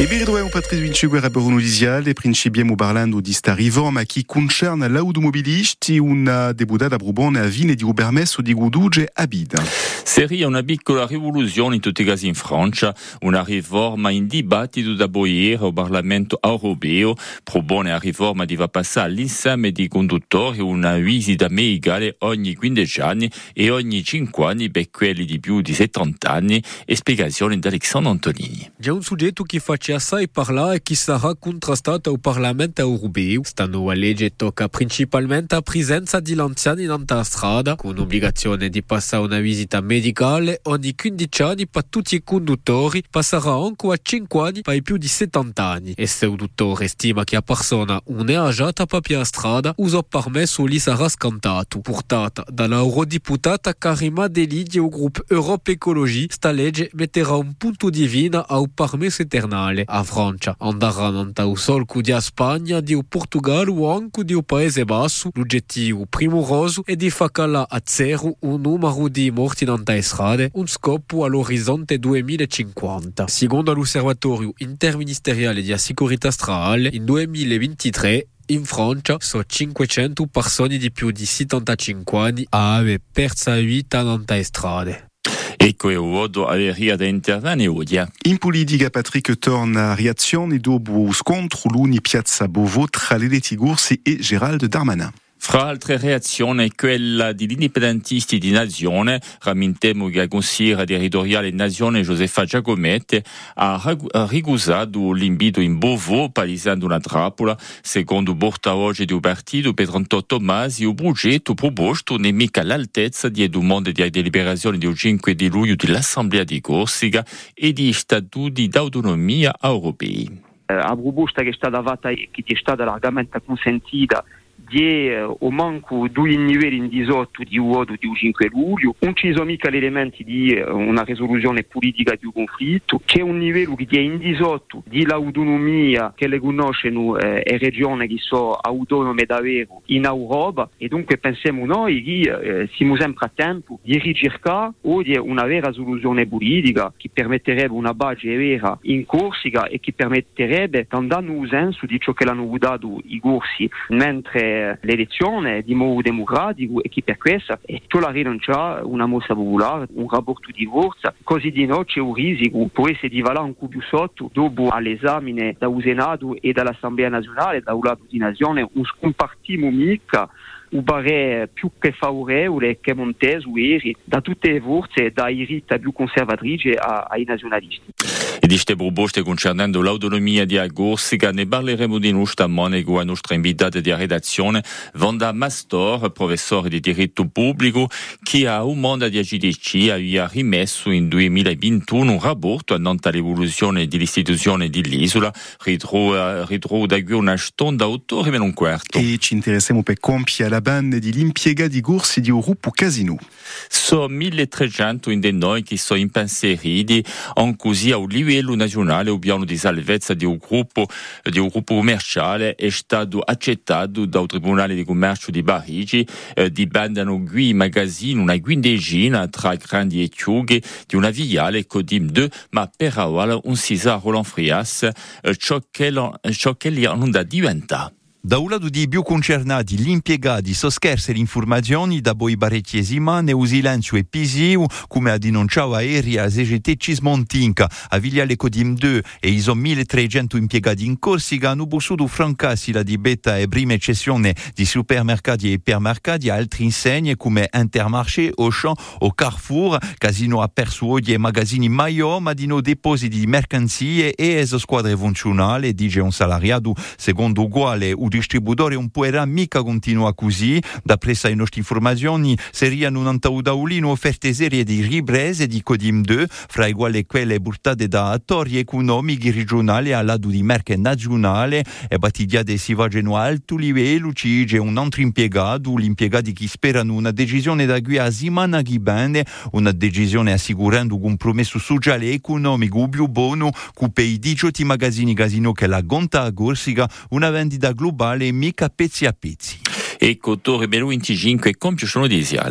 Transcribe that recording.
E Biridoe un Patrice Vinciguer a Berunulisial e principiamo parlando di sta riforma che concerne l'automobilisti una debutata a Brubone a Vine di Ubermesso di Guduge a Bida. Seria una piccola rivoluzione in tutti i casi in Francia, una riforma in dibattito da boiere al Parlamento europeo, propone la riforma di va passare all'insieme di conduttori una visita medicale ogni 15 anni e ogni 5 anni per quelli di più di 70 anni, e spiegazione da Alexandre Antonini. C'è un soggetto che fa assai parlare e che sarà contrastato al Parlamento europeo. Sta nuova legge tocca principalmente la presenza di anziani in strada, con obbligazione di passare una visita medicale ogni 15 anni per tutti i conduttori, passerà anche a 5 anni per i più di 70 anni. E se il dottore stima che la persona non è agiata per la strada, uso permesso li sarà scantato. Portata dall'eurodeputata Karima Deli del gruppo Europa Ecologie, sta legge metterà un punto di vina al permesso eternale. A Francia. Andaranno anta solco di Spagna, di Portugal o anche di Paese Basso. L'obiettivo primoroso è di fare a zero un numero di morti nante strade, un scopo all'orizzonte 2050. Secondo l'Osservatorio interministeriale di sicurezza stradale, in 2023 in Francia sono 500 persone di più di 75 anni a aver perso la vita nante strade. Eko e uodo aderia da intervane uodia. In politica Patrick torna a Riazione dopo o scontro l'uni piazza Bovo tra l'Eletigoursi e Gérald Darmanin. Fra altre reazioni, quella degli indipendentisti di Nazione, rammentiamo che il Consiglio territoriale Nazione Josefa Giacometti ha ricusato l'invito in Bovo, palisando una trappola. Secondo il portavoce del partito, Pedro Tomasi, il progetto proposto non è mica all'altezza di domande di deliberazione del 5 di luglio dell'Assemblea di Corsica e di statuti d'autonomia europei. A proposta che è stata fatta, che è stata largamente consentita di o manco due livelli in 18 di voto di 5 luglio, non ci sono mica elementi di una risoluzione politica di un conflitto, c'è un livello che è in 18 di l'autonomia che le conoscono eh, le regioni che sono autonome davvero in Europa. E dunque pensiamo noi che eh, siamo sempre a tempo di ricercare o di una vera soluzione politica che permetterebbe una base vera in Corsica e che permetterebbe di andare nel senso di ciò che l'hanno dato i corsi. Mentre l'elezione di modo democratico e che per questo. È la rinuncia una mossa popolare, un rapporto di forza, così di no c'è un rischio, può essere di valere un po' più sotto dopo all'esame da Senato e dall'Assemblea nazionale, da un lato di nazione, un scompartimo mica un pare più che favorevole che Montesu ieri da tutte le forze, dai riti più conservatrici ai nazionalisti. E di queste proposte concernendo l'autonomia di Corsica ne parleremo di nuovo stamane con la nostra invitata di redazione, Vanda Mastor, professore di diritto pubblico, che a un mondo di AGDC aveva rimesso in 2021 un rapporto annante all'evoluzione dell'istituzione dell'isola, ritrova, ritrova da qui una stonda autore meno un quarto. E ci interessiamo per compiere la banda di l'impiega di Gorsi di Gruppo Casino. Sono 1300 in noi che sono impensieriti, anche così a un livello nazionale il piano di salvezza di un gruppo, di un gruppo commerciale è stato accettato dal Tribunale di Commercio di Parigi, eh, dipendano qui magazzini, una quindicina tra grandi e piccoli di una viale Codim 2, ma per ora un Cesar Roland Frias, eh, ciò che, ciò che li hanno da diventare. Da un lato di più concernati gli impiegati soscherse le informazioni da poi barettiesima ne silenzio e pisiu come ha denunciato aerea CGT Cismontinca a Vigliale Codim 2 e i 1300 impiegati in Corsica hanno possuto francassi la dibetta e prima eccezione di supermercati e ipermercati a altre insegne come Intermarché, Auchan o Carrefour Casino oggi e magazzini Maio ma di no depositi di mercanzie e es squadre funzionali dice un salariato secondo uguale il distributore non può mica continuare così. Da presa le nostre informazioni, un Taudolino offerte serie di riprese di Codim 2, fra i quali quelle portate da attori economici regionali al lato di merce nazionale e battigliate si vagano a alto livello, ci c'è un altro impiegato, gli impiegati che sperano una decisione da qui a Simana Ghibande, una decisione assicurando un compromesso sociale e economico più buono, con i 18 magazzini casino che la gonta a Corsica, una vendita globale mica pezzi a pezzi. E Cottore Belu 25 compie sono desiale.